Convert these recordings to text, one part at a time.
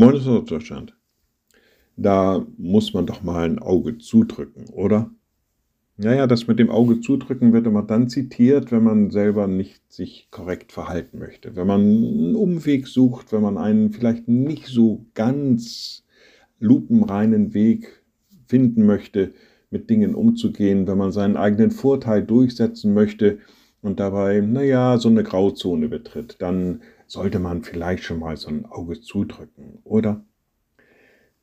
Moin aus Deutschland. Da muss man doch mal ein Auge zudrücken, oder? Naja, das mit dem Auge zudrücken wird immer dann zitiert, wenn man selber nicht sich korrekt verhalten möchte. Wenn man einen Umweg sucht, wenn man einen vielleicht nicht so ganz lupenreinen Weg finden möchte, mit Dingen umzugehen, wenn man seinen eigenen Vorteil durchsetzen möchte und dabei, naja, so eine Grauzone betritt, dann sollte man vielleicht schon mal so ein Auge zudrücken, oder?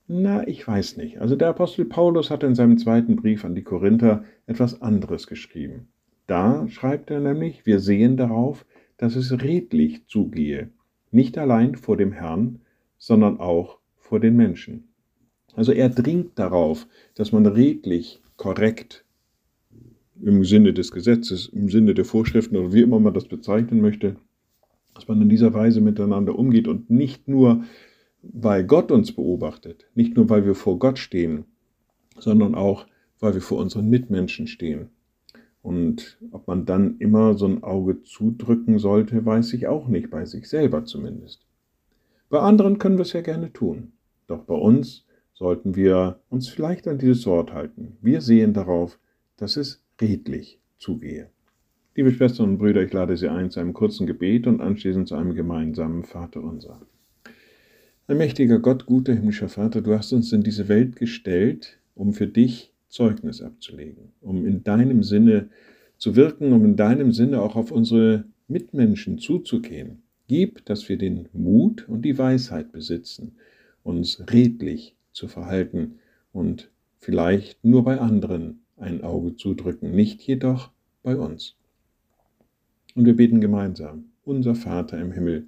Na, ich weiß nicht. Also der Apostel Paulus hat in seinem zweiten Brief an die Korinther etwas anderes geschrieben. Da schreibt er nämlich, wir sehen darauf, dass es redlich zugehe, nicht allein vor dem Herrn, sondern auch vor den Menschen. Also er dringt darauf, dass man redlich, korrekt, im Sinne des Gesetzes, im Sinne der Vorschriften oder wie immer man das bezeichnen möchte, dass man in dieser Weise miteinander umgeht und nicht nur weil Gott uns beobachtet, nicht nur weil wir vor Gott stehen, sondern auch, weil wir vor unseren Mitmenschen stehen. Und ob man dann immer so ein Auge zudrücken sollte, weiß ich auch nicht, bei sich selber zumindest. Bei anderen können wir es ja gerne tun. Doch bei uns sollten wir uns vielleicht an dieses Wort halten. Wir sehen darauf, dass es redlich zugehe. Liebe Schwestern und Brüder, ich lade Sie ein zu einem kurzen Gebet und anschließend zu einem gemeinsamen Vaterunser. Ein mächtiger Gott, guter himmlischer Vater, du hast uns in diese Welt gestellt, um für dich Zeugnis abzulegen, um in deinem Sinne zu wirken, um in deinem Sinne auch auf unsere Mitmenschen zuzugehen. Gib, dass wir den Mut und die Weisheit besitzen, uns redlich zu verhalten und vielleicht nur bei anderen ein Auge zudrücken, nicht jedoch bei uns. Und wir beten gemeinsam, unser Vater im Himmel,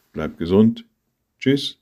Bleibt gesund. Tschüss.